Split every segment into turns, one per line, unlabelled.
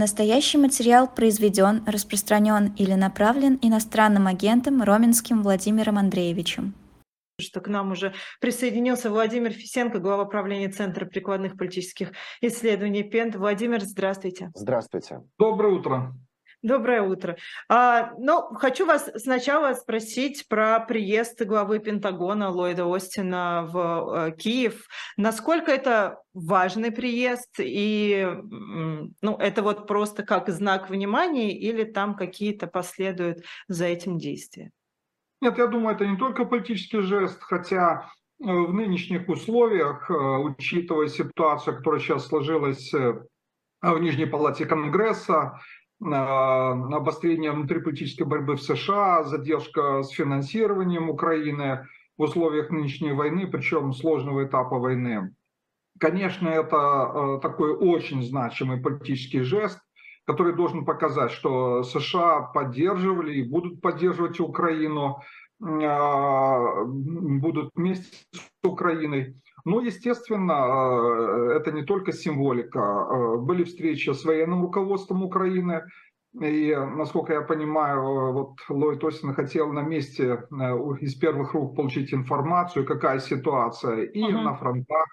Настоящий материал произведен, распространен или направлен иностранным агентом Роменским Владимиром Андреевичем.
что к нам уже присоединился Владимир Фисенко, глава правления Центра прикладных политических исследований ПЕНТ. Владимир, здравствуйте.
Здравствуйте.
Доброе утро.
Доброе утро. А, ну, хочу вас сначала спросить про приезд главы Пентагона Ллойда Остина в э, Киев. Насколько это важный приезд и, ну, это вот просто как знак внимания или там какие-то последуют за этим действия?
Нет, я думаю, это не только политический жест, хотя э, в нынешних условиях, э, учитывая ситуацию, которая сейчас сложилась э, в Нижней Палате Конгресса, обострение внутриполитической борьбы в США, задержка с финансированием Украины в условиях нынешней войны, причем сложного этапа войны. Конечно, это э, такой очень значимый политический жест, который должен показать, что США поддерживали и будут поддерживать Украину, а, будут вместе с Украиной. Ну, естественно, э, это не только символика. Э, были встречи с военным руководством Украины, и, насколько я понимаю, вот Ллойд Остин хотел на месте э, из первых рук получить информацию, какая ситуация и uh-huh. на фронтах,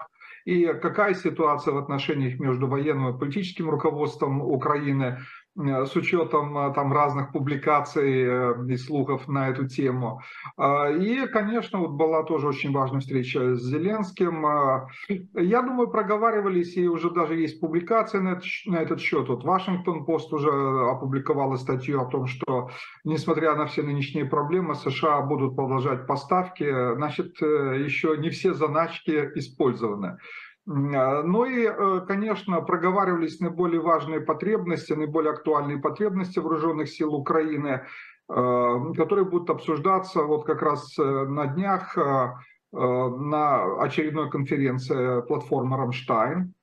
и какая ситуация в отношениях между военным и политическим руководством Украины. Э, с учетом э, там разных публикаций э, и слухов на эту тему. А, и, конечно, вот была тоже очень важная встреча с Зеленским. А, я думаю, проговаривались, и уже даже есть публикации на этот, на этот счет. Вот Вашингтон Пост уже опубликовала статью о том, что, несмотря на все нынешние проблемы, США будут продолжать поставки. Значит, еще не все заначки использованы. А, ну и, э, конечно, проговаривались наиболее важные потребности, наиболее актуальные потребности вооруженных сил Украины, э, которые будут обсуждаться вот как раз э, на днях на очередной конференции платформы «Рамштайн».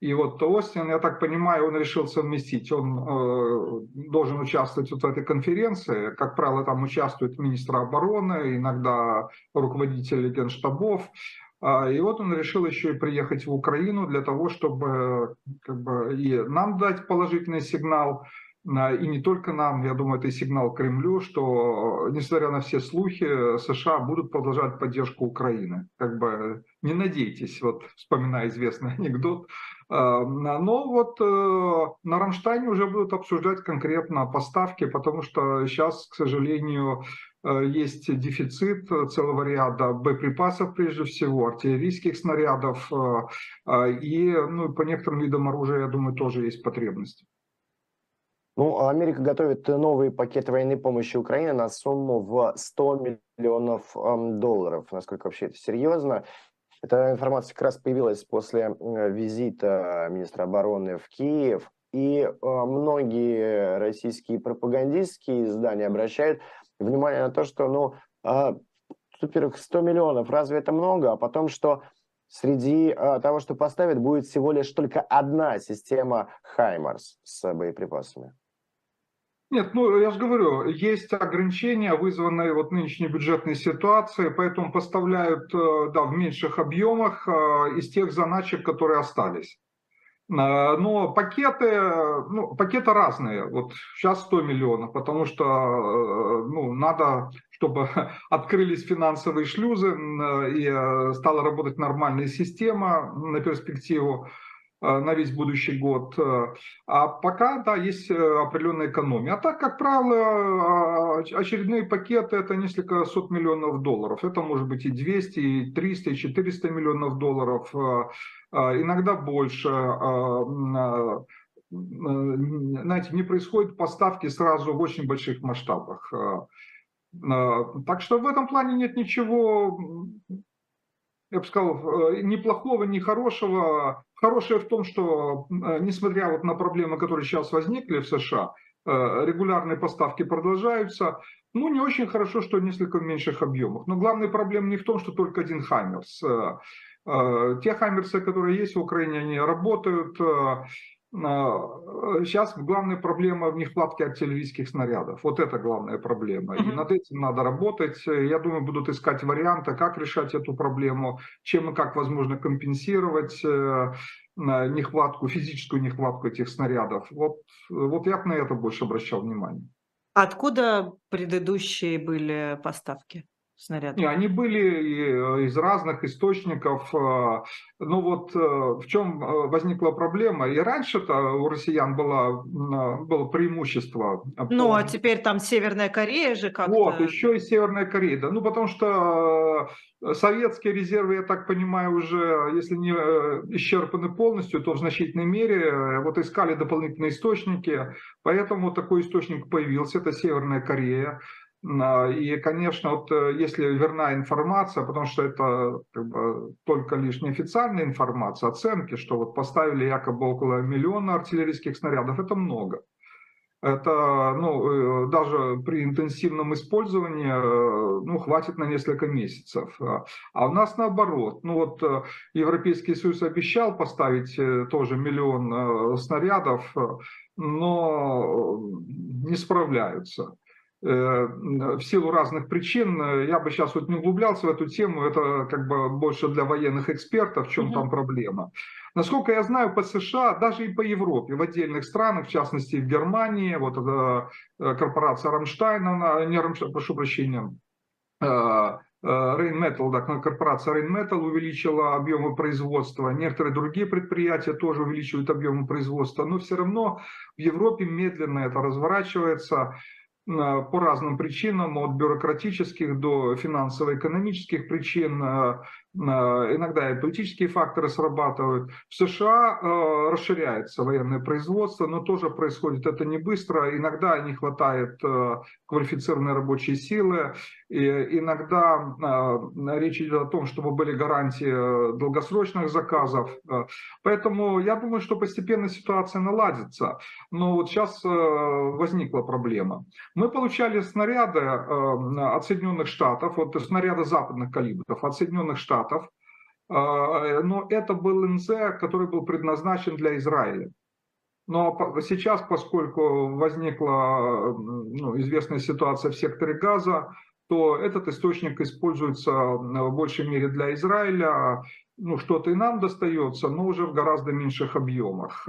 И вот Остин, я так понимаю, он решил совместить. Он должен участвовать вот в этой конференции. Как правило, там участвует министр обороны, иногда руководители генштабов. А, и вот он решил еще и приехать в Украину для того, чтобы как бы, и нам дать положительный сигнал, а, и не только нам, я думаю, это и сигнал Кремлю, что, несмотря на все слухи, США будут продолжать поддержку Украины. Как бы не надейтесь, вот вспоминая известный анекдот. А, но вот э, на Рамштайне уже будут обсуждать конкретно поставки, потому что сейчас, к сожалению, Э, есть дефицит целого ряда боеприпасов, прежде всего, артиллерийских снарядов, э, э, и ну, по некоторым видам оружия, я думаю, тоже есть потребность.
Ну, а Америка готовит новый пакет военной помощи Украине на сумму в 100 миллионов долларов. Насколько вообще это серьезно? Эта информация как раз появилась после визита министра обороны в Киев. И многие российские пропагандистские издания обращают внимание на то, что, ну, а, во-первых, 100 миллионов, разве это много? А потом, что среди а, того, что поставят, будет всего лишь только одна система Хаймарс с боеприпасами.
Нет, ну я же говорю, есть ограничения, вызванные вот нынешней бюджетной ситуацией, поэтому поставляют э, да, в меньших объемах э, из тех заначек, которые остались. Э, но пакеты, ну, пакеты разные. Вот сейчас 100 миллионов, потому что э, ну, надо, чтобы открылись финансовые шлюзы и э, стала работать нормальная система на перспективу на весь будущий год. А пока, да, есть определенная экономия. А так, как правило, очередные пакеты – это несколько сот миллионов долларов. Это может быть и 200, и 300, и 400 миллионов долларов. Иногда больше. Знаете, не происходят поставки сразу в очень больших масштабах. Так что в этом плане нет ничего, я бы сказал, ни плохого, ни хорошего. Хорошее в том, что несмотря вот на проблемы, которые сейчас возникли в США, регулярные поставки продолжаются. Ну, не очень хорошо, что несколько в меньших объемах. Но главная проблема не в том, что только один Хаммерс. Э, те хаммерсы, которые есть в Украине, они работают. Э, э, сейчас главная проблема в нехватке артиллерийских снарядов. Вот это главная проблема. И над этим надо работать. Я думаю, будут искать варианты, как решать эту проблему, чем и как возможно компенсировать. нехватку, физическую нехватку этих снарядов. Вот, вот я бы на это больше обращал внимание.
Откуда предыдущие были поставки? Снарядов?
Не, они были э, из разных источников. Э, ну вот э, в чем возникла проблема? И раньше-то у россиян было, было преимущество.
Ну, а теперь там Северная Корея же как-то...
Вот, еще и Северная Корея. Да. Ну, потому что советские резервы, я так понимаю, уже, если не исчерпаны полностью, то в значительной мере вот искали дополнительные источники. Поэтому такой источник появился, это Северная Корея. И, конечно, вот э, если верна информация, потому что это как бы, только лишь неофициальная информация, оценки, что вот поставили якобы около миллиона артиллерийских снарядов, это много. Это, ну, э, даже при интенсивном использовании, э, ну, хватит на несколько месяцев. А у нас наоборот. Ну, вот Европейский Союз обещал поставить тоже миллион снарядов, но не справляются. Э, в силу разных причин. Я бы сейчас вот не углублялся в эту тему, это как бы больше для военных экспертов, в чем mm-hmm. там проблема. Насколько я знаю, по США, даже и по Европе, в отдельных странах, в частности в Германии, вот э, корпорация Рамштайн, не Рамштайн, прошу прощения, Рейнметал, да, корпорация Рейнметал увеличила объемы производства, некоторые другие предприятия тоже увеличивают объемы производства, но все равно в Европе медленно это разворачивается по разным причинам, от бюрократических до финансово-экономических причин, э, э, иногда и политические факторы срабатывают. В США э, расширяется военное производство, но тоже происходит это не быстро, иногда не хватает квалифицированной рабочей силы, и иногда речь идет о том, чтобы были гарантии долгосрочных заказов. Поэтому я думаю, что постепенно ситуация наладится. Но вот сейчас возникла проблема. Мы получали снаряды э, от Соединенных Штатов, вот снаряды западных калибров от Соединенных Штатов, э, но это был НЗ, который был предназначен для Израиля. Но сейчас, поскольку возникла ну, известная ситуация в секторе Газа, то этот источник используется в большей мере для Израиля, ну, что-то и нам достается, но уже в гораздо меньших объемах.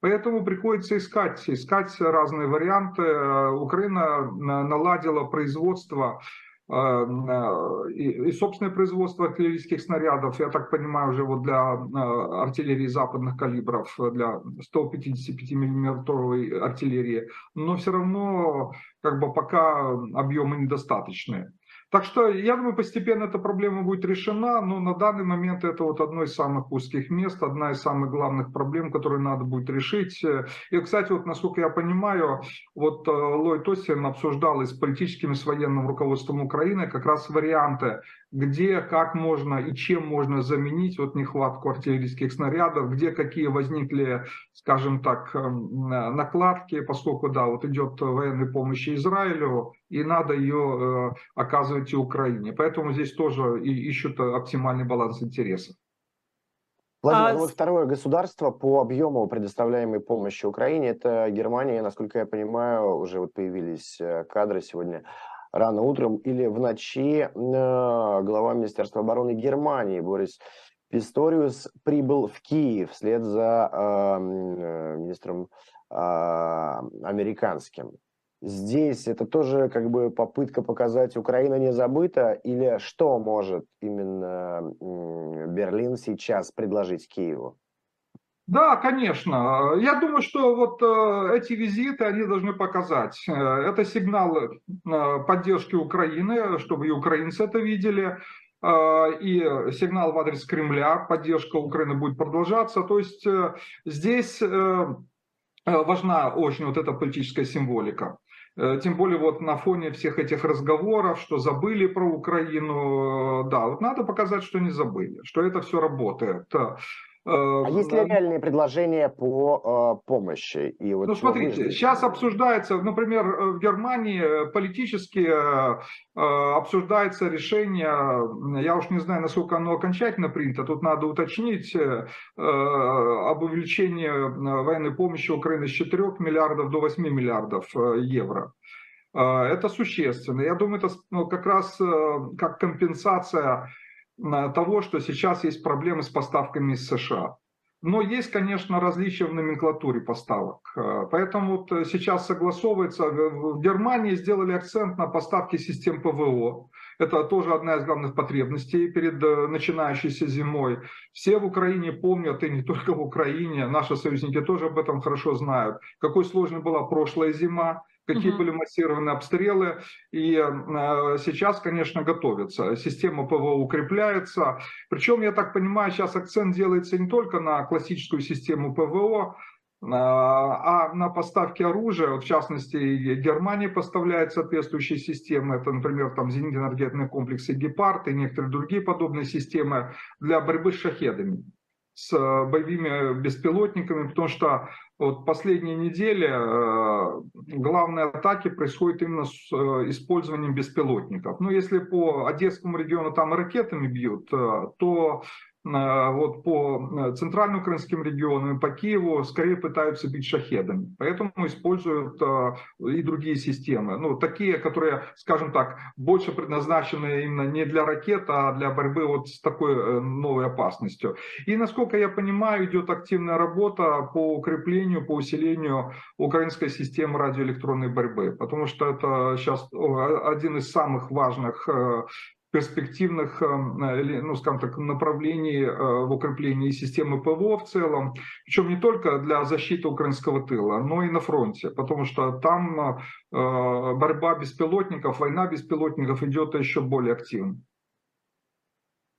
Поэтому приходится искать, искать разные варианты. Украина наладила производство э, и, собственное производство артиллерийских снарядов, я так понимаю, уже вот для э, артиллерии западных калибров, для 155 миллиметровой артиллерии, но все равно как бы пока объемы недостаточные. Так что я думаю, постепенно эта проблема будет решена, но на данный момент это вот одно из самых узких мест, одна из самых главных проблем, которые надо будет решить. И, кстати, вот насколько я понимаю, вот э, Ллойд Остин обсуждал и с политическим, и с военным руководством Украины как раз варианты где, как можно и чем можно заменить вот нехватку артиллерийских снарядов, где какие возникли, скажем так, эм, накладки, поскольку, да, вот идет военная помощь Израилю, и надо ее э, оказывать и Украине. Поэтому здесь тоже ищут оптимальный баланс интересов.
Владимир, а... ну, второе государство по объему предоставляемой помощи Украине, это Германия, насколько я понимаю, уже вот появились э, кадры сегодня рано утром или в ночи э, глава Министерства обороны Германии Борис Писториус прибыл в Киев вслед за э, э, министром американским. Здесь это тоже как бы попытка показать, Украина не забыта, или что может именно Берлин сейчас предложить Киеву?
Да, конечно. Я думаю, что вот э, эти визиты, они должны показать. Э, это сигнал э, поддержки Украины, чтобы и украинцы это видели. И сигнал в адрес Кремля, поддержка Украины будет продолжаться. То есть здесь важна очень вот эта политическая символика. Тем более вот на фоне всех этих разговоров, что забыли про Украину, да, вот надо показать, что не забыли, что это все работает.
А есть ли реальные предложения по э, помощи?
И вот ну, смотрите, вы... сейчас обсуждается, например, э, в Германии э, политически э, обсуждается решение, я уж не знаю, насколько оно окончательно принято, тут надо уточнить, э, об увеличении военной помощи Украины с 4 миллиардов до 8 миллиардов евро. Это существенно. Я думаю, это ну, как раз как компенсация того, что сейчас есть проблемы с поставками из США. но есть, конечно, различия в номенклатуре поставок. Э, поэтому вот э, сейчас согласовывается, в Германии сделали акцент на поставки систем ПВО. Это тоже одна из главных потребностей перед э, начинающейся зимой. Все в Украине помнят, и не только в Украине, наши союзники тоже об этом хорошо знают, какой сложной была прошлая зима, какие угу. были массированные обстрелы. И э, сейчас, конечно, готовится. Система ПВО укрепляется. Причем, я так понимаю, сейчас акцент делается не только на классическую систему ПВО, а, а на поставки оружия, вот в частности, Германия поставляет соответствующие системы, это, например, там зенитно-ракетные комплексы «Гепард» и некоторые другие подобные системы для борьбы с шахедами с э, боевыми беспилотниками, потому что вот последние недели э, главные атаки происходят именно с э, использованием беспилотников. Ну, если по Одесскому региону там ракетами бьют, то Э, вот по э, центральным украинским регионам, по Киеву, скорее пытаются бить шахедами. Поэтому используют э, и другие системы. Ну, такие, которые, скажем так, больше предназначены именно не для ракет, а для борьбы вот с такой новой опасностью. И, насколько я понимаю, идет активная работа по укреплению, по усилению украинской системы радиоэлектронной борьбы. Потому что это сейчас один из самых важных перспективных, эм, э, ну, скажем так, направлений э, в укреплении системы ПВО в целом, причем не только для защиты украинского тыла, но и на фронте, потому что там э, борьба беспилотников, война беспилотников идет еще более активно.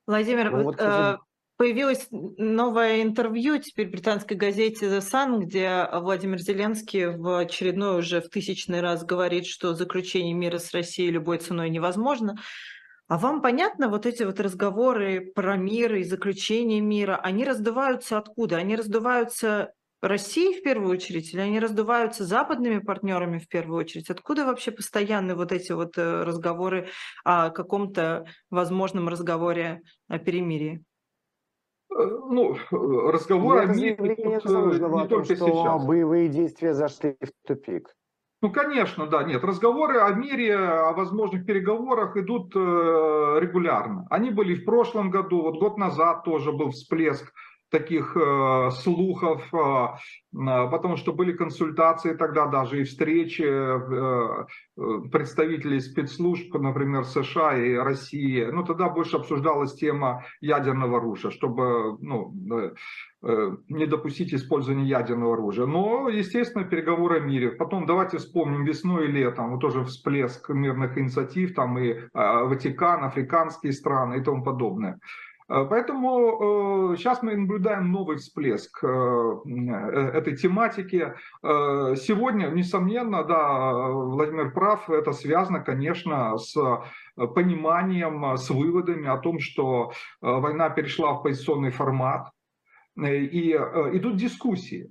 Владимир, ну, вот, э, появилось новое интервью теперь в британской газете The Sun, где Владимир Зеленский в очередной уже в тысячный раз говорит, что заключение мира с Россией любой ценой невозможно. А вам понятно вот эти вот разговоры про мир и заключение мира, они раздуваются откуда? Они раздуваются Россией в первую очередь, или они раздуваются западными партнерами в первую очередь? Откуда вообще постоянные вот эти вот э, разговоры о каком-то возможном разговоре о перемирии?
Э, ну, разговор о мире не,
не, не только что сейчас. боевые действия зашли в тупик.
Ну, конечно, да, нет. Разговоры о мире, о возможных переговорах идут э, регулярно. Они были в прошлом году, вот год назад тоже был всплеск таких э, слухов, э, э, потому что были консультации тогда даже и встречи э, э, представителей спецслужб, например, США и России. Ну, тогда больше обсуждалась тема ядерного оружия, чтобы ну, э, не допустить использования ядерного оружия. Но, естественно, переговоры о мире. Потом давайте вспомним весну и летом, вот тоже всплеск мирных инициатив, там и Ватикан, африканские страны и тому подобное. Э, поэтому сейчас э, мы наблюдаем новый всплеск э, этой тематики. Сегодня, несомненно, да, Владимир прав, это связано, конечно, с пониманием, с выводами о том, что война перешла в позиционный формат, и идут дискуссии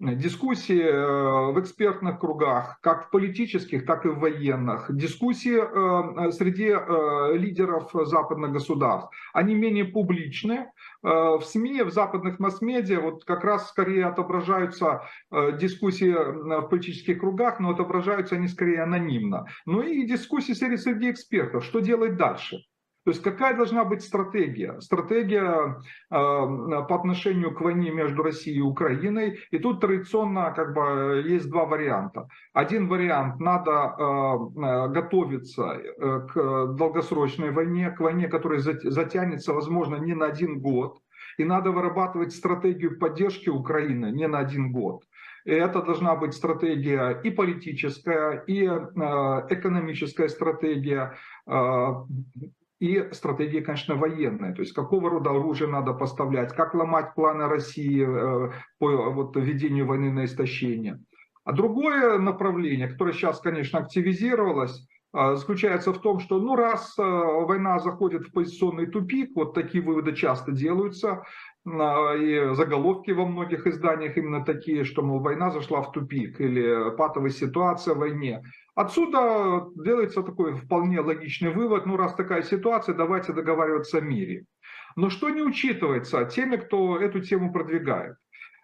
дискуссии э, в экспертных кругах, как в политических, так и в военных, дискуссии э, среди э, лидеров западных государств. Они менее публичны. В СМИ, в западных масс-медиа вот как раз скорее отображаются дискуссии в политических кругах, но отображаются они скорее анонимно. Ну и дискуссии среди, среди экспертов, что делать дальше. То есть какая должна быть стратегия? Стратегия э, по отношению к войне между Россией и Украиной. И тут традиционно как бы есть два варианта. Один вариант – надо э, готовиться э, к долгосрочной войне, к войне, которая затянется, возможно, не на один год. И надо вырабатывать стратегию поддержки Украины не на один год. И это должна быть стратегия и политическая, и э, экономическая стратегия, э, и стратегия, конечно, военная, то есть какого рода оружие надо поставлять, как ломать планы России э, по вот, ведению войны на истощение. А другое направление, которое сейчас, конечно, активизировалось, э, заключается в том, что ну раз э, война заходит в позиционный тупик, вот такие выводы часто делаются, и заголовки во многих изданиях именно такие, что, мол, война зашла в тупик или патовая ситуация в войне. Отсюда делается такой вполне логичный вывод, ну раз такая ситуация, давайте договариваться о мире. Но что не учитывается теми, кто эту тему продвигает?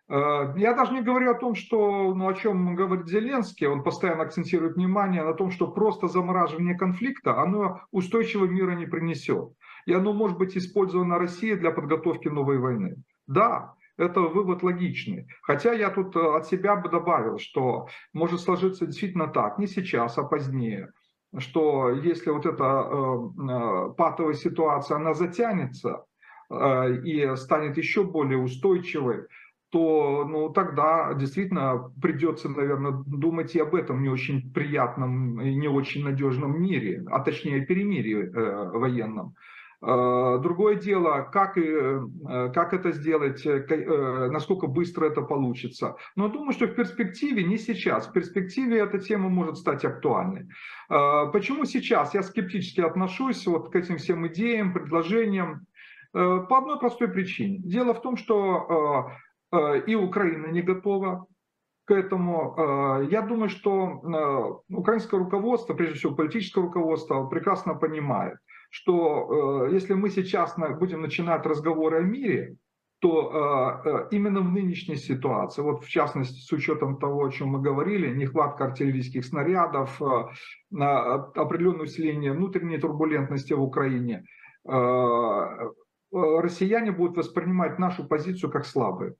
Э, я даже не говорю о том, что, ну, о чем говорит Зеленский, он постоянно акцентирует внимание на том, что просто замораживание конфликта, оно устойчивого мира не принесет. И оно может быть использовано Россией для подготовки новой войны. Да, это вывод логичный. Хотя я тут э, от себя бы добавил, что может сложиться действительно так, не сейчас, а позднее, что если вот эта э, э, патовая ситуация, она затянется и станет еще более устойчивой, то ну, тогда действительно придется, наверное, думать и об этом не очень приятном и не очень надежном мире, а точнее перемирии э, военном. Э, другое дело, как, э, как это сделать, э, насколько быстро это получится. Но думаю, что в перспективе, не сейчас, в перспективе эта тема может стать актуальной. Почему сейчас? Я скептически отношусь вот к этим всем идеям, предложениям. По одной простой причине. Дело в том, что Э, и Украина не готова к этому. Э, я думаю, что э, украинское руководство, прежде всего политическое руководство, прекрасно понимает, что если мы сейчас будем начинать разговоры о мире, то именно в нынешней ситуации, вот в частности с учетом того, о чем мы говорили, нехватка артиллерийских снарядов, определенное усиление внутренней турбулентности в Украине, россияне будут воспринимать нашу позицию как слабую.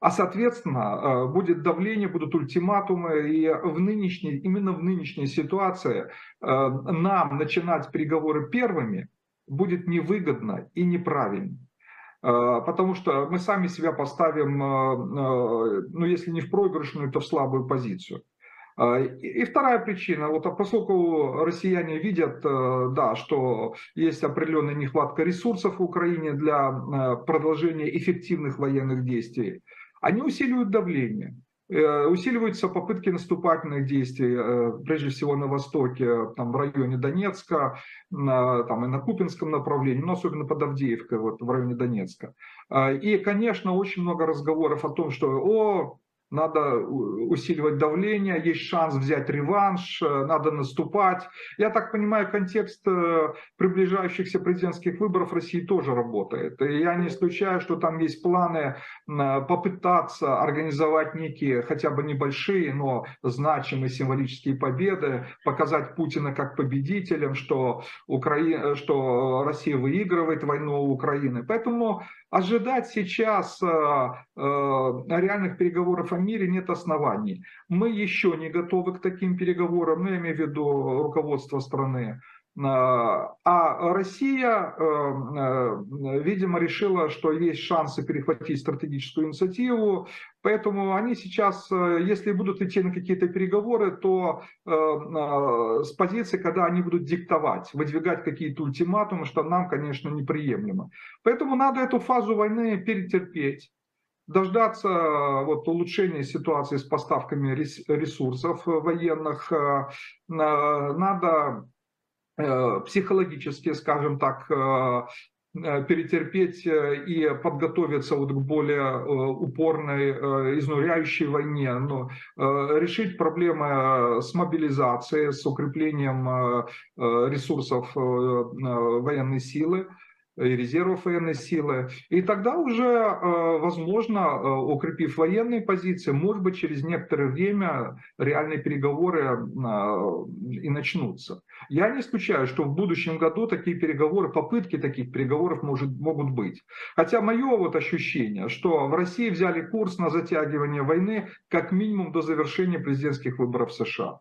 А соответственно, э, будет давление, будут ультиматумы, и в нынешней, именно в нынешней ситуации э, нам начинать переговоры первыми будет невыгодно и неправильно. Э, потому что мы сами себя поставим, ну если не в проигрышную, то в слабую позицию. И вторая причина, вот поскольку россияне видят, да, что есть определенная нехватка ресурсов в Украине для продолжения эффективных военных действий, они усиливают давление. Э, усиливаются попытки наступательных действий, э, прежде всего на востоке, там, в районе Донецка, на, там, и на Купинском направлении, но особенно под Авдеевкой, вот, в районе Донецка. А, и, конечно, очень много разговоров о том, что о, надо усиливать давление, есть шанс взять реванш, э, надо наступать. Я так понимаю, контекст э, приближающихся президентских выборов России тоже работает. И я не исключаю, что там есть планы попытаться организовать некие, хотя бы небольшие, но значимые символические победы, показать Путина как победителем, что, Украина, что Россия выигрывает войну Украины. Поэтому ожидать сейчас э, реальных переговоров о мире нет оснований. Мы еще не готовы к таким переговорам, ну, я имею в виду руководство страны. А, а Россия, э, э, видимо, решила, что есть шансы перехватить стратегическую инициативу, поэтому они сейчас, э, если будут идти на какие-то переговоры, то с позиции, когда они будут диктовать, выдвигать какие-то ультиматумы, что нам, конечно, неприемлемо. Поэтому надо эту фазу войны перетерпеть дождаться вот, улучшения ситуации с поставками ресурсов военных. Надо Э, психологически, скажем так, э, э, перетерпеть и подготовиться вот к более упорной, изнуряющей войне, но решить проблемы с мобилизацией, с укреплением ресурсов военной силы, и резервов военной силы. И тогда уже, э, возможно, э, укрепив военные позиции, может быть, через некоторое время реальные переговоры э, и начнутся. Я не исключаю, что в будущем году такие переговоры, попытки таких переговоров может, могут быть. Хотя мое вот ощущение, что в России взяли курс на затягивание войны как минимум до завершения президентских выборов в США.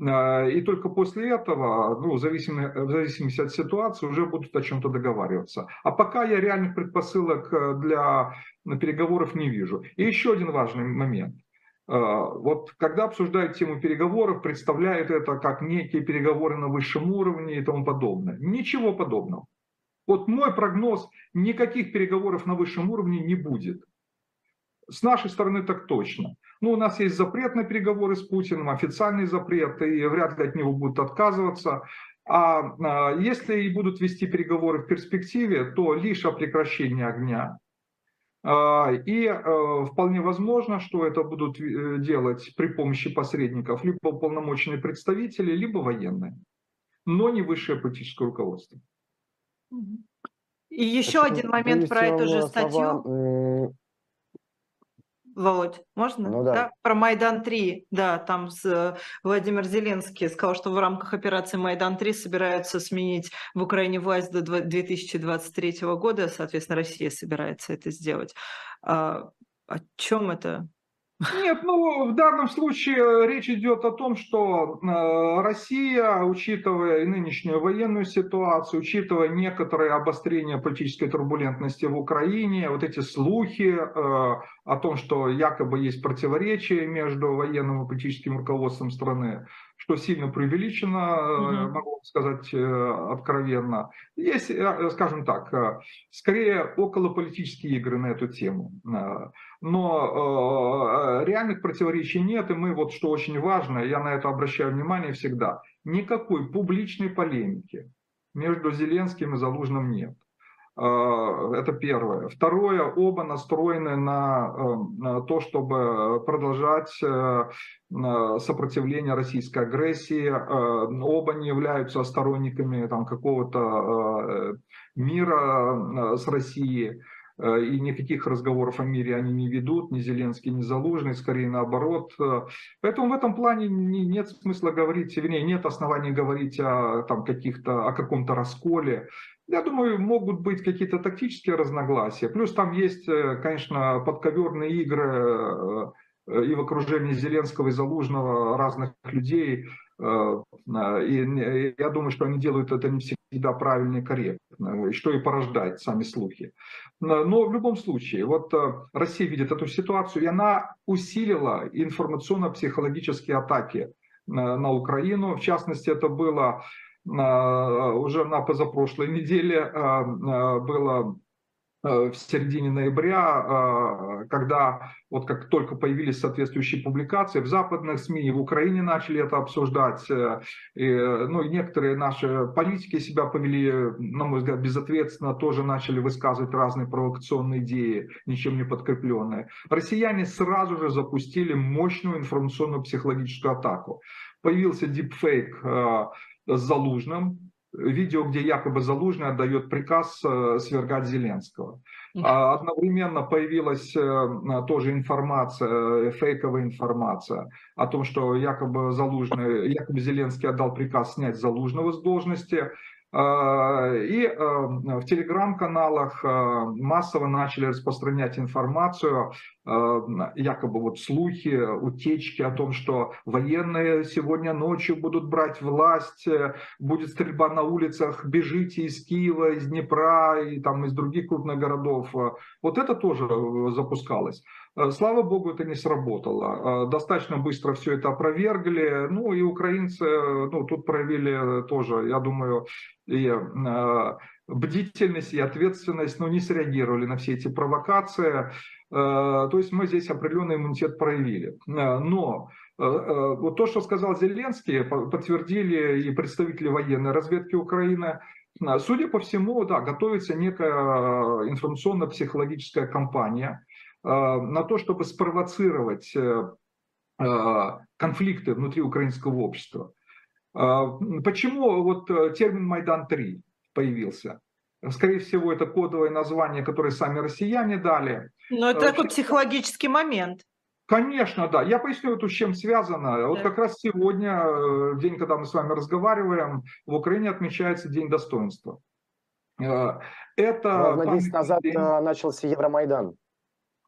А, и только после этого, ну, в, зависимости, в зависимости от ситуации, уже будут о чем-то договариваться. А пока я реальных предпосылок э, для переговоров не вижу. И еще один важный момент. А, вот когда обсуждают тему переговоров, представляют это как некие переговоры на высшем уровне и тому подобное. Ничего подобного. Вот мой прогноз, никаких переговоров на высшем уровне не будет. С нашей стороны так точно. Ну, у нас есть запрет на переговоры с Путиным, официальный запрет, и вряд ли от него будут отказываться. А, а если и будут вести переговоры в перспективе, то лишь о прекращении огня. А, и а, вполне возможно, что это будут э, делать при помощи посредников либо уполномоченные представители, либо военные, но не высшее политическое руководство.
И еще один момент про эту же статью. Володь, можно?
Ну да.
Про Майдан-3, да, там с, э, Владимир Зеленский сказал, что в рамках операции Майдан-3 собираются сменить в Украине власть до 2023 года, соответственно, Россия собирается это сделать. А, о чем это?
Нет, ну в данном случае речь идет о том, что э, Россия, учитывая нынешнюю военную ситуацию, учитывая некоторые обострения политической турбулентности в Украине, вот эти слухи э, о том, что якобы есть противоречия между военным и политическим руководством страны, что сильно преувеличено, угу. могу сказать откровенно. Есть, скажем так, скорее околополитические игры на эту тему но э, реальных противоречий нет, и мы вот что очень важно, я на это обращаю внимание всегда, никакой публичной полемики между Зеленским и Залужным нет. Э, это первое. Второе, оба настроены на, э, то, чтобы продолжать э, сопротивление российской агрессии. Оба не являются сторонниками там, какого-то мира с Россией. И никаких разговоров о мире они не ведут, ни Зеленский, ни Залужный, скорее наоборот. Поэтому в этом плане нет смысла говорить, вернее, нет оснований говорить о там, каких-то, о каком-то расколе. Я думаю, могут быть какие-то тактические разногласия. Плюс там есть, э, конечно, подковерные игры и в окружении Зеленского и Залужного разных людей. И я думаю, что они делают это не всегда правильно и корректно, что и порождает сами слухи. Но в любом случае, вот э, Россия видит эту ситуацию, и она усилила информационно-психологические атаки на Украину. В частности, это было э, уже на позапрошлой неделе, э, было Э, в середине ноября, э, когда вот как только появились соответствующие публикации в западных СМИ, в Украине начали это обсуждать, э, и, ну и некоторые наши политики себя повели, на мой взгляд, безответственно, тоже начали высказывать разные провокационные идеи, ничем не подкрепленные. Россияне сразу же запустили мощную информационную психологическую атаку. Появился дипфейк с Залужным, видео, где якобы Залужный отдает приказ э, свергать Зеленского. А одновременно появилась э, тоже информация, э, фейковая информация о том, что якобы Залужный, якобы Зеленский отдал приказ снять Залужного с должности, и а, в телеграм-каналах а, массово начали распространять информацию, якобы вот слухи, утечки о том, что военные сегодня ночью будут брать власть, будет стрельба на улицах, бежите из Киева, из Днепра и там из других крупных городов. Вот это тоже запускалось. Слава богу, это не сработало. Достаточно быстро все это опровергли. Ну и украинцы ну, тут проявили тоже, я думаю, и э, бдительность и ответственность, но не среагировали на все эти провокации. Э, то есть мы здесь определенный иммунитет проявили. Э, но вот то, что сказал Зеленский, подтвердили и представители военной разведки Украины, Судя по всему, да, готовится некая информационно-психологическая кампания на то, чтобы спровоцировать конфликты внутри украинского общества. А, почему вот э, термин Майдан-3 появился? Скорее всего, это кодовое название, которое сами россияне дали.
Но это такой психологический момент.
Конечно, да. Я поясню, это с чем связано. Да. Вот как раз сегодня, э, день, когда мы с вами разговариваем, в Украине отмечается День достоинства.
Э, это... Ровно 10 назад день... начался Евромайдан.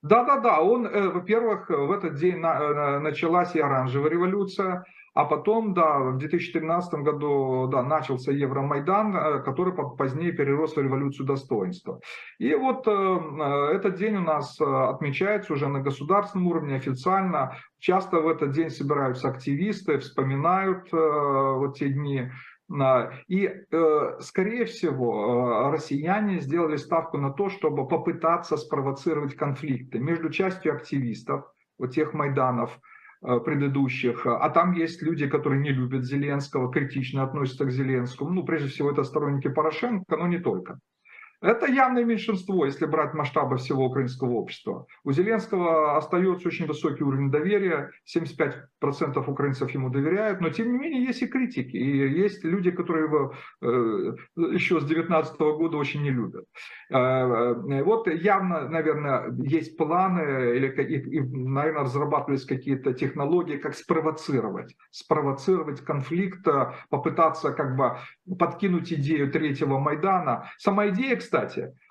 Да-да-да, он, во-первых, в этот день началась и оранжевая революция, а потом, да, в 2013 году да, начался Евромайдан, э, который позднее перерос в революцию достоинства. И вот э, э, этот день у нас отмечается уже на государственном уровне официально. Часто в этот день собираются активисты, вспоминают вот те дни. И, скорее всего, россияне сделали ставку на то, чтобы попытаться спровоцировать конфликты между частью активистов, вот тех Майданов, Э, предыдущих, а там есть люди, которые не любят Зеленского, критично относятся к Зеленскому. Ну, прежде всего, это сторонники Порошенко, но не только. Это явное меньшинство, если брать масштабы всего украинского общества. У Зеленского остается очень высокий уровень доверия, 75% украинцев ему доверяют, но тем не менее есть и критики, и есть люди, которые его э, еще с 19 года очень не любят. Э, э, вот явно, наверное, есть планы, или, и, наверное, разрабатывались какие-то технологии, как спровоцировать, спровоцировать конфликт, попытаться как бы подкинуть идею третьего Майдана. Сама идея, кстати,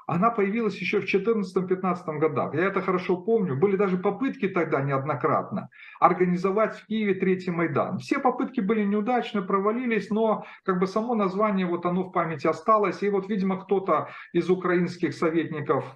она появилась еще в 2014-2015 годах. Я это хорошо помню. Были даже попытки тогда неоднократно организовать в Киеве Третий Майдан. Все попытки были неудачны, провалились, но как бы само название, вот оно в памяти осталось. И вот, видимо, кто-то из украинских советников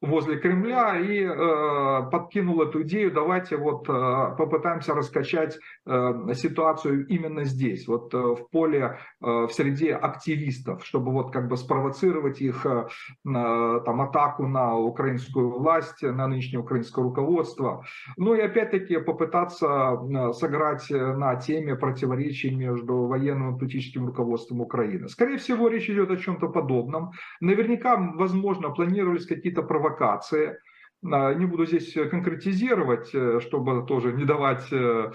возле Кремля и э, подкинул эту идею, давайте вот э, попытаемся раскачать э, ситуацию именно здесь, вот э, в поле, э, в среде активистов, чтобы вот как бы спровоцировать их э, там атаку на украинскую власть, на нынешнее украинское руководство. Ну и опять-таки попытаться э, сыграть на теме противоречий между военным и политическим руководством Украины. Скорее всего, речь идет о чем-то подобном. Наверняка, возможно, планировались какие-то провокации провокации. А, не буду здесь конкретизировать, э, чтобы тоже не давать э,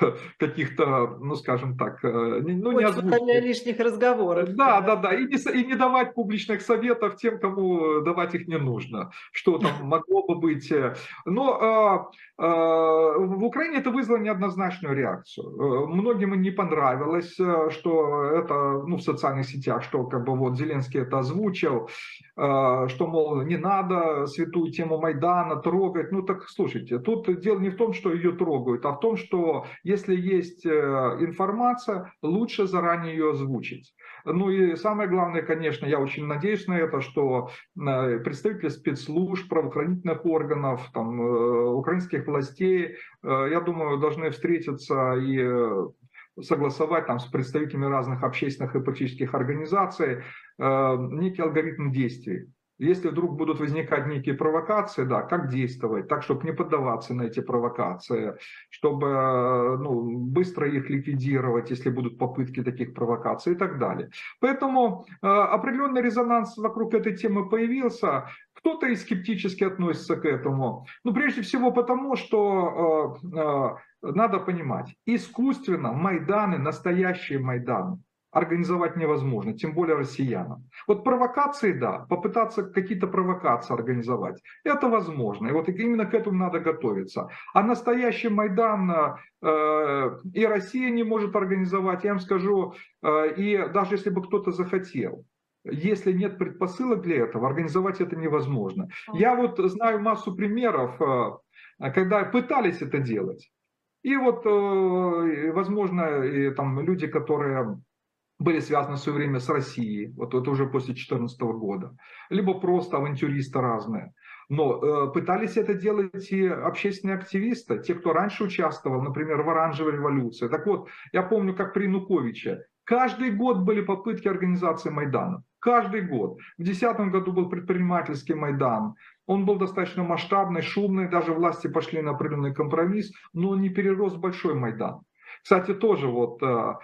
каких-то, ну скажем так, э, ну
не озвучивать. лишних разговоров.
Да, да, да, и не, и не давать публичных советов тем, кому давать их не нужно, что там могло бы быть. Но э, э, в Украине это вызвало неоднозначную реакцию. Многим не понравилось, что это, ну в социальных сетях, что как бы вот Зеленский это озвучил, э, что, мол, не надо святую тему Майдана трогать. Ну так, слушайте, тут дело не в том, что ее трогают, а в том, что если есть э, информация, лучше заранее ее озвучить. Ну и самое главное, конечно, я очень надеюсь на это, что э, представители спецслужб, правоохранительных органов, там, э, украинских властей, я думаю, должны встретиться и согласовать там с представителями разных общественных и политических организаций некий алгоритм действий. Если вдруг будут возникать некие провокации, да, как действовать, так, чтобы не поддаваться на эти провокации, чтобы ну, быстро их ликвидировать, если будут попытки таких провокаций и так далее. Поэтому э, определенный резонанс вокруг этой темы появился. Кто-то и скептически относится к этому. Ну, прежде всего потому, что э, э, надо понимать, искусственно Майданы, настоящие Майданы, организовать невозможно, тем более россиянам. Вот провокации, да, попытаться какие-то провокации организовать, это возможно. И вот именно к этому надо готовиться. А настоящий Майдан э, и Россия не может организовать, я вам скажу, э, и даже если бы кто-то захотел, если нет предпосылок для этого, организовать это невозможно. Я вот знаю массу примеров, э, когда пытались это делать. И вот, э, возможно, и там люди, которые были связаны в свое время с Россией, вот это уже после 2014 года, либо просто авантюристы разные. Но э, пытались это делать и общественные активисты, те, кто раньше участвовал, например, в оранжевой революции. Так вот, я помню, как при Януковиче, каждый год были попытки организации Майдана. Каждый год. В 2010 году был предпринимательский Майдан. Он был достаточно масштабный, шумный, даже власти пошли на определенный компромисс, но не перерос большой Майдан. Кстати, тоже вот Э,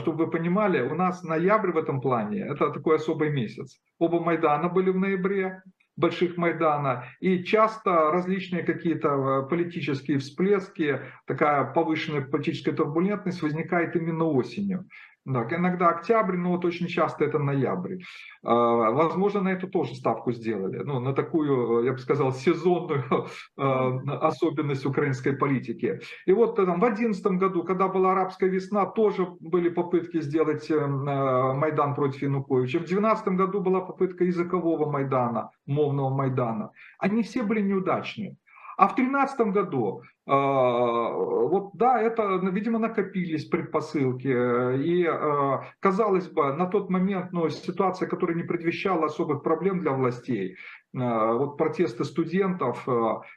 чтобы вы понимали, у нас ноябрь в этом плане – это такой особый месяц. Оба Майдана были в ноябре, больших Майдана, и часто различные какие-то э, политические всплески, такая повышенная политическая турбулентность возникает именно осенью. Да, иногда октябрь, но вот очень часто это ноябрь. А, возможно, на эту тоже ставку сделали. Ну, на такую, я бы сказал, сезонную а, особенность украинской политики. И вот там, в 2011 году, когда была арабская весна, тоже были попытки сделать э, э, Майдан против Януковича. В 2012 году была попытка языкового Майдана, мовного Майдана. Они все были неудачные. А в 2013 году, э, вот да, это, видимо, накопились предпосылки. И, э, казалось бы, на тот момент ну, ситуация, которая не предвещала особых проблем для властей, Э, вот протесты студентов,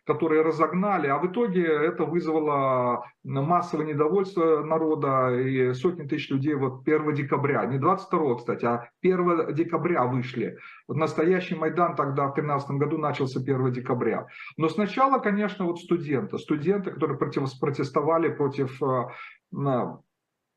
которые разогнали, а в итоге это вызвало массовое недовольство народа и сотни тысяч людей вот 1 декабря, не 22, кстати, а 1 декабря вышли. Вот настоящий Майдан тогда в 2013 году начался 1 декабря. Но сначала, конечно, вот студенты, студенты, которые протестовали против э,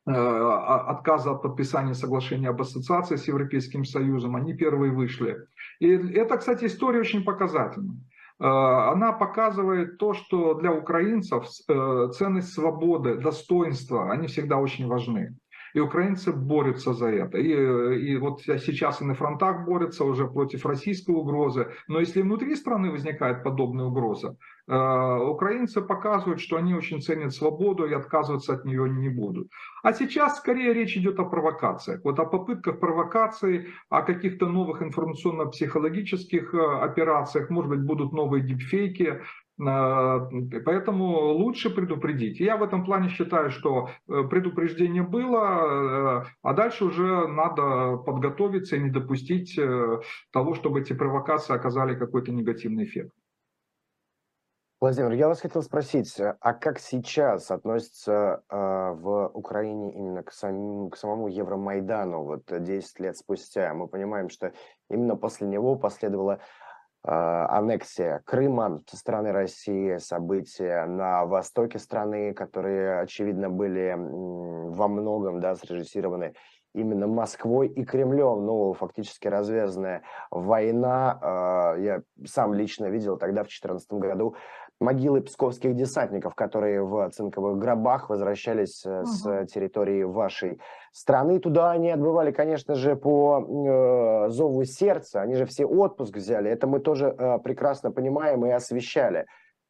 отказа от подписания соглашения об ассоциации с Европейским Союзом, они первые вышли. И это, кстати, история очень показательна. Она показывает то, что для украинцев ценность свободы, достоинства, они всегда очень важны. И украинцы борются за это. И, и вот сейчас и на фронтах борются уже против российской угрозы. Но если внутри страны возникает подобная угроза, э, украинцы показывают, что они очень ценят свободу и отказываться от нее не будут. А сейчас скорее речь идет о провокациях. Вот о попытках провокации, о каких-то новых информационно-психологических э, операциях. Может быть, будут новые дипфейки, Поэтому лучше предупредить. Я в этом плане считаю, что э, предупреждение было, э, а дальше уже надо подготовиться и не допустить э, того, чтобы эти провокации оказали какой-то негативный эффект.
Владимир, я вас хотел спросить, а как сейчас относится э, в Украине именно к, самим, к самому Евромайдану, вот 10 лет спустя? Мы понимаем, что именно после него последовало а, аннексия Крыма со стороны России, события на востоке страны, которые, очевидно, были во многом да, срежиссированы именно Москвой и Кремлем. Ну, фактически развязанная война. А, я сам лично видел тогда, в 2014 году, могилы псковских десантников, которые в цинковых гробах возвращались угу. с территории вашей страны. Туда они отбывали, конечно же, по э, зову сердца. Они же все отпуск взяли. Это мы тоже э, прекрасно понимаем и освещали.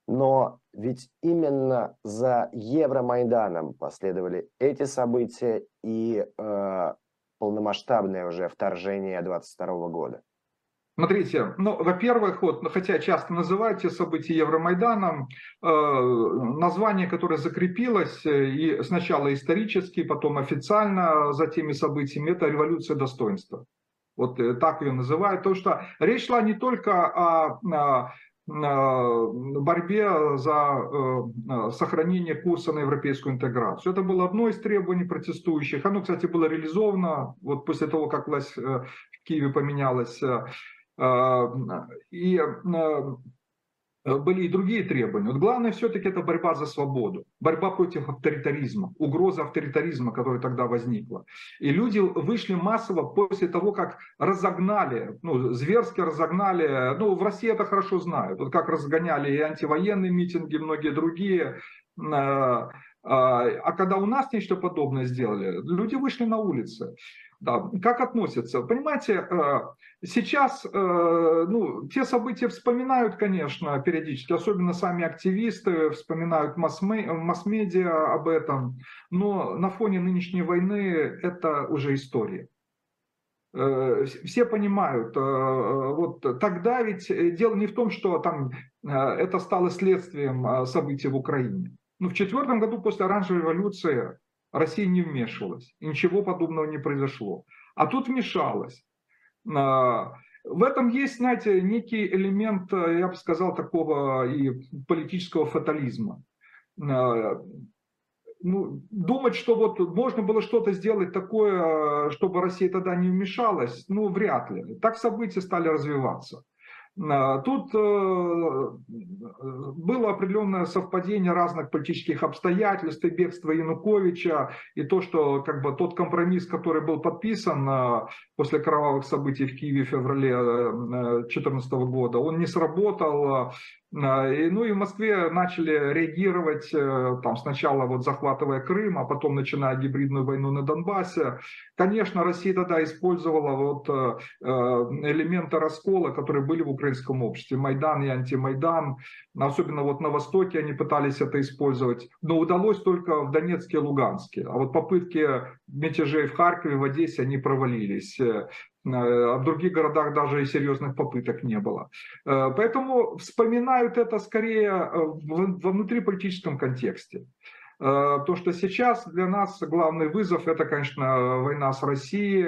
Но ведь именно за Евромайданом последовали эти события и э, полномасштабное уже вторжение 22 года.
Смотрите, ну, во-первых, вот, ну, хотя часто называют эти события Евромайданом, э, название, которое закрепилось э, и сначала исторически, потом официально за теми событиями, это революция достоинства. Вот э, так ее называют, потому что речь шла не только о, о борьбе за э, сохранение курса на европейскую интеграцию. Это было одно из требований протестующих. Оно, кстати, было реализовано вот после того, как власть в Киеве поменялась и а, были и другие требования. Вот главное все-таки это борьба за свободу, борьба против авторитаризма, угроза авторитаризма, которая тогда возникла. И люди вышли массово после того, как разогнали, ну, зверски разогнали, ну, в России это хорошо знают, вот как разгоняли и антивоенные митинги, многие другие. А, а когда у нас нечто подобное сделали, люди вышли на улицы. Да, как относятся? Понимаете, э, сейчас э, ну, те события вспоминают, конечно, периодически, особенно сами активисты вспоминают масс-медиа об этом, но на фоне нынешней войны это уже история. Э, все понимают, вот тогда ведь дело не в том, что там это стало следствием событий в Украине. Ну, в четвертом году после оранжевой революции Россия не вмешивалась, ничего подобного не произошло. А тут вмешалась. А, в этом есть, знаете, некий элемент, я бы сказал, такого и политического фатализма. А, ну, думать, что вот можно было что-то сделать такое, чтобы Россия тогда не вмешалась, ну, вряд ли. Так события стали развиваться. А, тут э, было определенное совпадение разных политических обстоятельств, и бегство Януковича, и то, что как бы тот компромисс, который был подписан э, после кровавых событий в Киеве в феврале 2014 э, года, он не сработал, ну и в Москве начали реагировать, там сначала вот захватывая Крым, а потом начиная гибридную войну на Донбассе. Конечно, Россия тогда использовала вот элементы раскола, которые были в украинском обществе, Майдан и антимайдан, особенно вот на Востоке они пытались это использовать, но удалось только в Донецке и Луганске, а вот попытки мятежей в Харькове, в Одессе, они провалились. А в других городах даже и серьезных попыток не было. Э, поэтому вспоминают это скорее э, во внутриполитическом контексте. Э, то, что сейчас для нас главный вызов, это, конечно, война с Россией,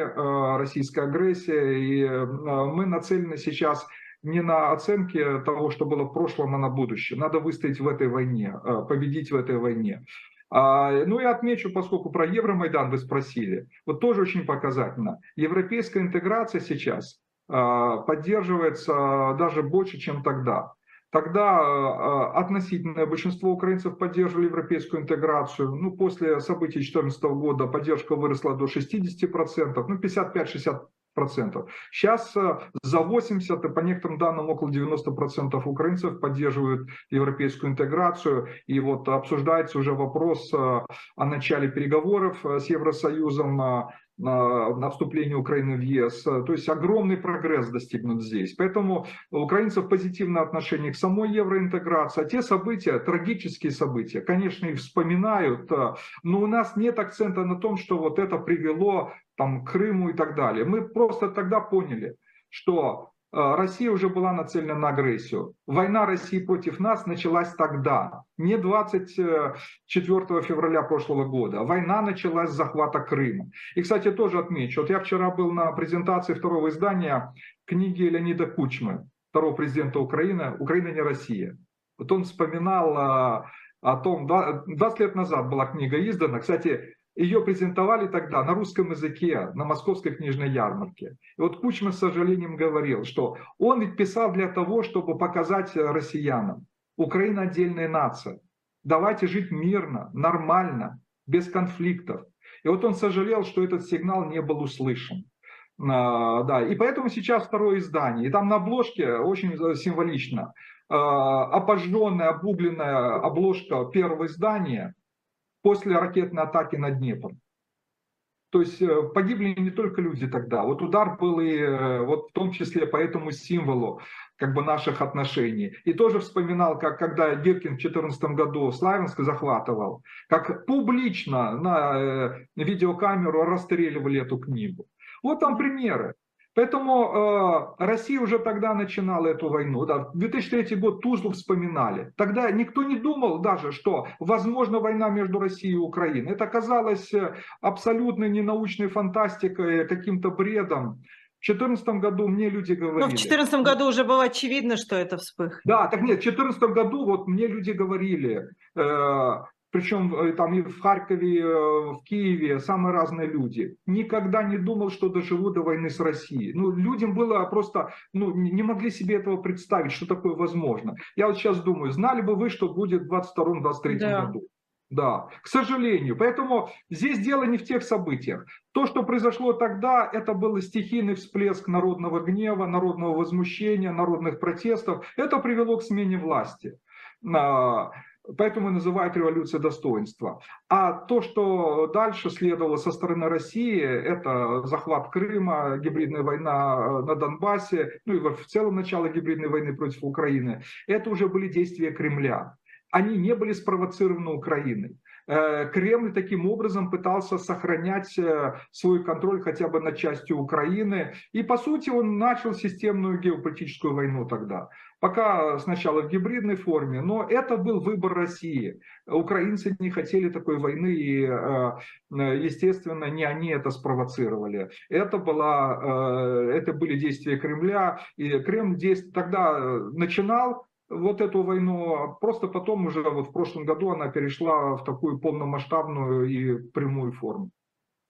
российская агрессия, и мы нацелены сейчас не на оценке того, что было в прошлом, а на будущее. Надо выстоять в этой войне, победить в этой войне. А, ну и отмечу, поскольку про Евромайдан вы спросили, вот тоже очень показательно. Европейская интеграция сейчас а, поддерживается даже больше, чем тогда. Тогда а, относительное большинство украинцев поддерживали европейскую интеграцию. Ну, после событий 2014 года поддержка выросла до 60%, ну, 55-60 процентов. Сейчас э, за 80, и по некоторым данным около 90 процентов украинцев поддерживают европейскую интеграцию. И вот обсуждается уже вопрос э, о начале переговоров э, с Евросоюзом на, вступление Украины в ЕС. То есть огромный прогресс достигнут здесь. Поэтому у украинцев позитивное отношение к самой евроинтеграции. А те события, трагические события, конечно, их вспоминают, но у нас нет акцента на том, что вот это привело там, к Крыму и так далее. Мы просто тогда поняли, что Э, Россия уже была нацелена на агрессию. Война России против нас началась тогда, не 24 февраля прошлого года. Война началась с захвата Крыма. И, кстати, тоже отмечу, вот я вчера был на презентации второго издания книги Леонида Кучмы, второго президента Украины «Украина не Россия». Вот он вспоминал э, о том, 20 лет назад была книга издана, кстати, ее презентовали тогда на русском языке, на московской книжной ярмарке. И вот Кучма с сожалением говорил, что он ведь писал для того, чтобы показать россиянам, Украина отдельная нация, давайте жить мирно, нормально, без конфликтов. И вот он сожалел, что этот сигнал не был услышан. А, да, и поэтому сейчас второе издание. И там на обложке очень символично. А, обожженная, обугленная обложка первого издания – после ракетной атаки на Днепр. То есть э, погибли не только люди тогда. Вот удар был и э, вот в том числе по этому символу как бы наших отношений. И тоже вспоминал, как когда Гиркин в 2014 году Славянск захватывал, как публично на э, видеокамеру расстреливали эту книгу. Вот там примеры. Поэтому э, Россия уже тогда начинала эту войну. Да, 2003 год Тузлу вспоминали. Тогда никто не думал даже, что возможна война между Россией и Украиной. Это казалось э, абсолютно ненаучной фантастикой, каким-то бредом. В 2014 году мне люди говорили...
Но в 2014 году уже было очевидно, что это вспых.
Да, так нет, в 2014 году вот мне люди говорили, э, причем э, там и в Харькове, э, в Киеве, самые разные люди. Никогда не думал, что доживу до войны с Россией. Ну, людям было просто, ну, не могли себе этого представить, что такое возможно. Я вот сейчас думаю, знали бы вы, что будет в 22-23 да. году? Да, к сожалению. Поэтому здесь дело не в тех событиях. То, что произошло тогда, это был стихийный всплеск народного гнева, народного возмущения, народных протестов. Это привело к смене власти. Поэтому называют революцией достоинства. А то, что дальше следовало со стороны России, это захват Крыма, гибридная война э, на Донбассе, ну и в целом начало гибридной войны против Украины, это уже были действия Кремля. Они не были спровоцированы Украиной. Э, Кремль таким образом пытался сохранять э, свой контроль хотя бы над частью Украины. И по сути он начал системную геополитическую войну тогда. Пока сначала в гибридной форме, но это был выбор России. Украинцы не хотели такой войны, и, э, естественно, не они это спровоцировали. Это, была, это были действия Кремля, и Кремль тогда начинал вот эту войну, а просто потом уже вот в прошлом году она перешла в такую полномасштабную и прямую форму.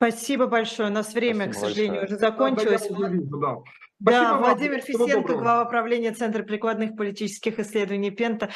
Спасибо большое. У нас время, Спасибо к сожалению, большое. уже закончилось. Да,
вижу, да.
да, Владимир Фисенко, глава правления Центра прикладных политических исследований Пента.